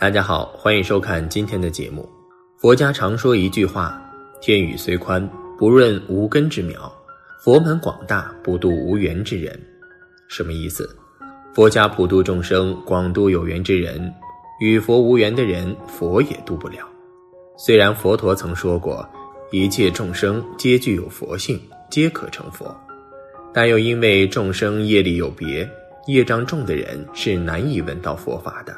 大家好，欢迎收看今天的节目。佛家常说一句话：“天宇虽宽，不润无根之苗；佛门广大，不渡无缘之人。”什么意思？佛家普度众生，广度有缘之人，与佛无缘的人，佛也渡不了。虽然佛陀曾说过，一切众生皆具有佛性，皆可成佛，但又因为众生业力有别。业障重的人是难以闻到佛法的，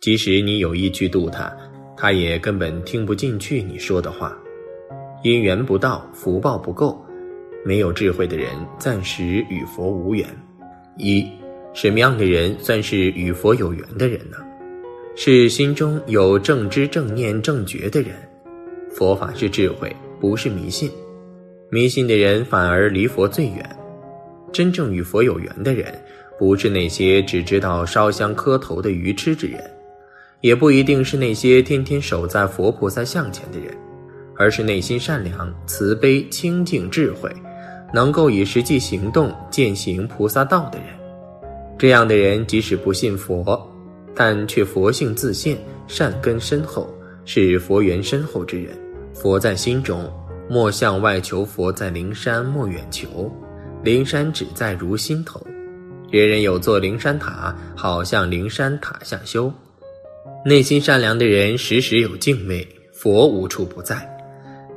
即使你有意去度他，他也根本听不进去你说的话。因缘不到，福报不够，没有智慧的人暂时与佛无缘。一，什么样的人算是与佛有缘的人呢？是心中有正知正念正觉的人。佛法是智慧，不是迷信。迷信的人反而离佛最远。真正与佛有缘的人。不是那些只知道烧香磕头的愚痴之人，也不一定是那些天天守在佛菩萨像前的人，而是内心善良、慈悲、清净、智慧，能够以实际行动践行菩萨道的人。这样的人即使不信佛，但却佛性自现，善根深厚，是佛缘深厚之人。佛在心中，莫向外求；佛在灵山，莫远求。灵山只在如心头。人人有座灵山塔，好向灵山塔下修。内心善良的人，时时有敬畏，佛无处不在，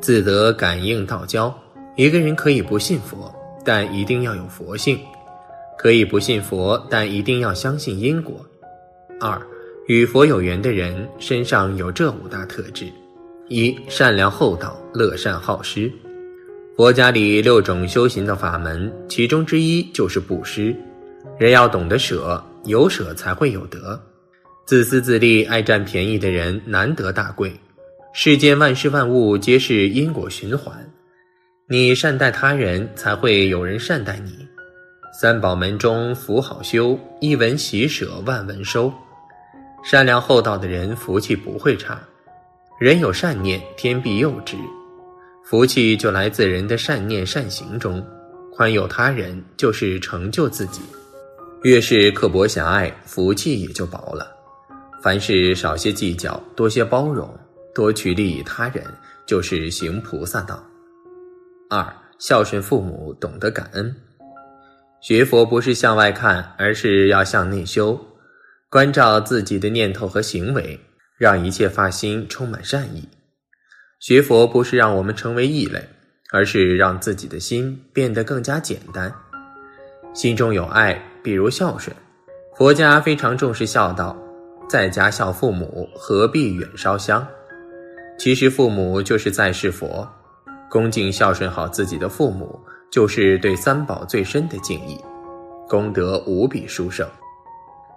自得感应道交。一个人可以不信佛，但一定要有佛性；可以不信佛，但一定要相信因果。二，与佛有缘的人身上有这五大特质：一、善良厚道，乐善好施。佛家里六种修行的法门，其中之一就是布施。人要懂得舍，有舍才会有得。自私自利、爱占便宜的人难得大贵。世间万事万物皆是因果循环，你善待他人，才会有人善待你。三宝门中福好修，一文喜舍万文收。善良厚道的人福气不会差。人有善念，天必佑之。福气就来自人的善念善行中。宽宥他人，就是成就自己。越是刻薄狭隘，福气也就薄了。凡事少些计较，多些包容，多去利益他人，就是行菩萨道。二，孝顺父母，懂得感恩。学佛不是向外看，而是要向内修，关照自己的念头和行为，让一切发心充满善意。学佛不是让我们成为异类，而是让自己的心变得更加简单，心中有爱。比如孝顺，佛家非常重视孝道，在家孝父母，何必远烧香？其实父母就是在世佛，恭敬孝顺好自己的父母，就是对三宝最深的敬意，功德无比殊胜。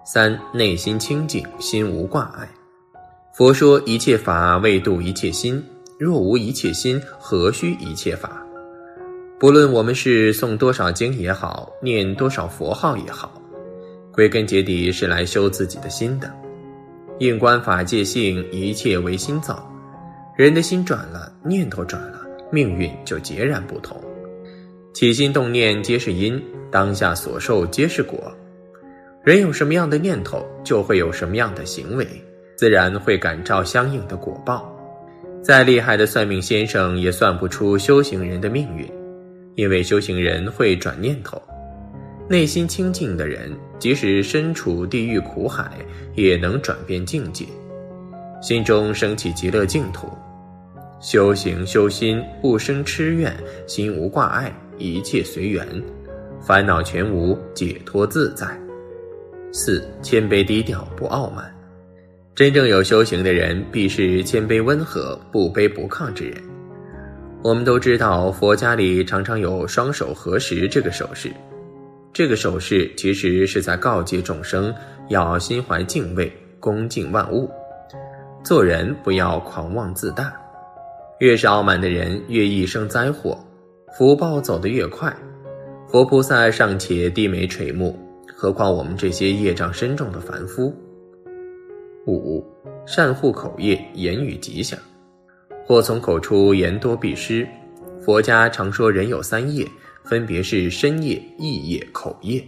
三内心清净，心无挂碍。佛说一切法为度一切心，若无一切心，何须一切法？不论我们是诵多少经也好，念多少佛号也好，归根结底是来修自己的心的。应观法界性，一切唯心造。人的心转了，念头转了，命运就截然不同。起心动念皆是因，当下所受皆是果。人有什么样的念头，就会有什么样的行为，自然会感召相应的果报。再厉害的算命先生，也算不出修行人的命运。因为修行人会转念头，内心清净的人，即使身处地狱苦海，也能转变境界，心中升起极乐净土。修行修心，不生痴怨，心无挂碍，一切随缘，烦恼全无，解脱自在。四谦卑低调，不傲慢。真正有修行的人，必是谦卑温和、不卑不亢之人。我们都知道，佛家里常常有双手合十这个手势。这个手势其实是在告诫众生要心怀敬畏，恭敬万物，做人不要狂妄自大。越是傲慢的人，越易生灾祸，福报走得越快。佛菩萨尚且低眉垂目，何况我们这些业障深重的凡夫？五善护口业，言语吉祥。祸从口出，言多必失。佛家常说人有三业，分别是身业、意业、口业。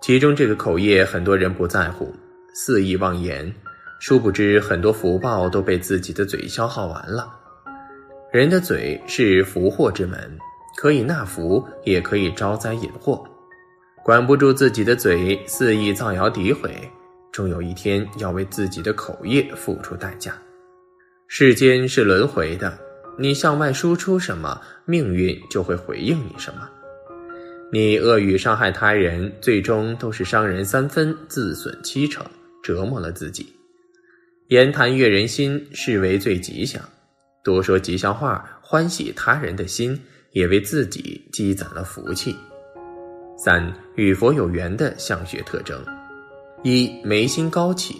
其中这个口业，很多人不在乎，肆意妄言，殊不知很多福报都被自己的嘴消耗完了。人的嘴是福祸之门，可以纳福，也可以招灾引祸。管不住自己的嘴，肆意造谣诋毁，终有一天要为自己的口业付出代价。世间是轮回的，你向外输出什么，命运就会回应你什么。你恶语伤害他人，最终都是伤人三分，自损七成，折磨了自己。言谈悦人心，是为最吉祥。多说吉祥话，欢喜他人的心，也为自己积攒了福气。三与佛有缘的相学特征：一眉心高起，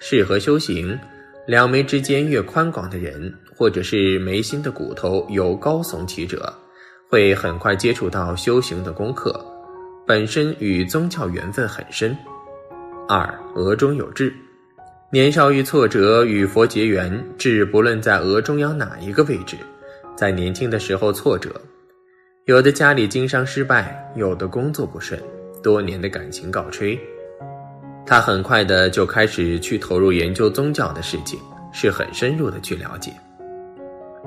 适合修行。两眉之间越宽广的人，或者是眉心的骨头有高耸起者，会很快接触到修行的功课，本身与宗教缘分很深。二额中有痣。年少遇挫折，与佛结缘，志不论在额中央哪一个位置，在年轻的时候挫折，有的家里经商失败，有的工作不顺，多年的感情告吹，他很快的就开始去投入研究宗教的事情，是很深入的去了解。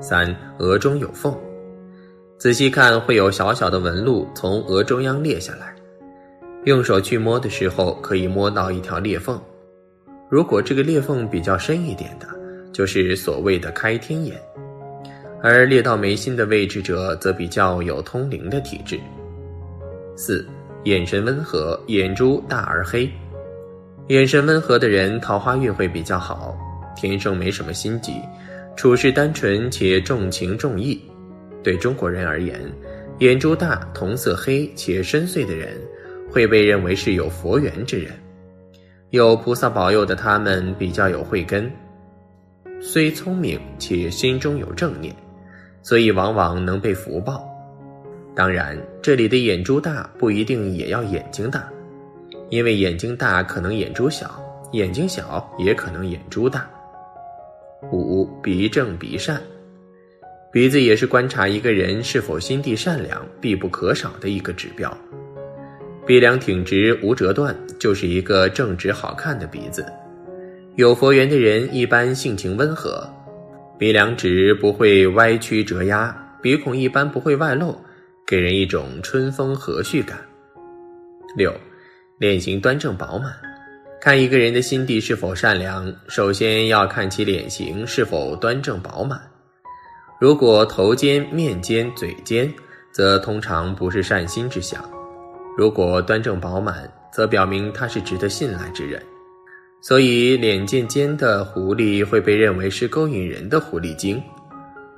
三额中有缝，仔细看会有小小的纹路从额中央裂下来，用手去摸的时候可以摸到一条裂缝。如果这个裂缝比较深一点的，就是所谓的开天眼；而裂到眉心的位置者，则比较有通灵的体质。四，眼神温和，眼珠大而黑。眼神温和的人，桃花运会比较好，天生没什么心机，处事单纯且重情重义。对中国人而言，眼珠大、瞳色黑且深邃的人，会被认为是有佛缘之人。有菩萨保佑的他们比较有慧根，虽聪明且心中有正念，所以往往能被福报。当然，这里的眼珠大不一定也要眼睛大，因为眼睛大可能眼珠小，眼睛小也可能眼珠大。五鼻正鼻善，鼻子也是观察一个人是否心地善良必不可少的一个指标。鼻梁挺直无折断，就是一个正直好看的鼻子。有佛缘的人一般性情温和，鼻梁直不会歪曲折压，鼻孔一般不会外露，给人一种春风和煦感。六，脸型端正饱满。看一个人的心地是否善良，首先要看其脸型是否端正饱满。如果头尖、面尖、嘴尖，则通常不是善心之相。如果端正饱满，则表明他是值得信赖之人，所以脸尖尖的狐狸会被认为是勾引人的狐狸精，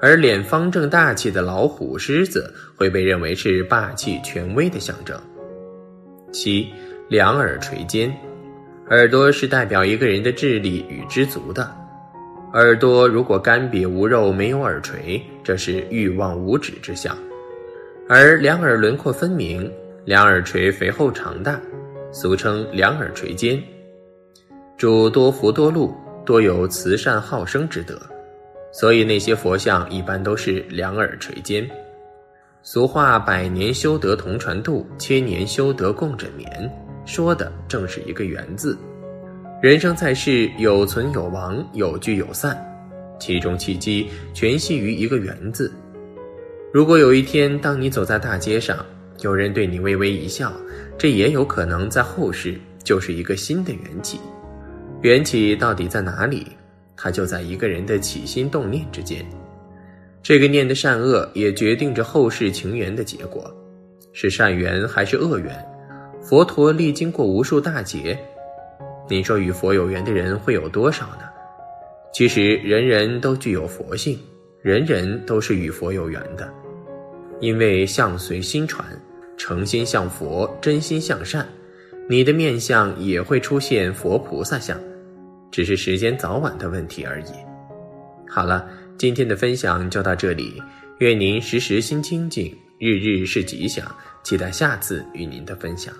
而脸方正大气的老虎、狮子会被认为是霸气权威的象征。七，两耳垂肩，耳朵是代表一个人的智力与知足的，耳朵如果干瘪无肉、没有耳垂，这是欲望无止之象，而两耳轮廓分明。两耳垂肥厚长大，俗称两耳垂肩，主多福多禄，多有慈善好生之德，所以那些佛像一般都是两耳垂肩。俗话“百年修得同船渡，千年修得共枕眠”，说的正是一个缘字。人生在世，有存有亡，有聚有散，其中契机全系于一个缘字。如果有一天，当你走在大街上，有人对你微微一笑，这也有可能在后世就是一个新的缘起。缘起到底在哪里？它就在一个人的起心动念之间。这个念的善恶，也决定着后世情缘的结果，是善缘还是恶缘。佛陀历经过无数大劫，你说与佛有缘的人会有多少呢？其实人人都具有佛性，人人都是与佛有缘的，因为相随心传。诚心向佛，真心向善，你的面相也会出现佛菩萨相，只是时间早晚的问题而已。好了，今天的分享就到这里，愿您时时心清静，日日是吉祥，期待下次与您的分享。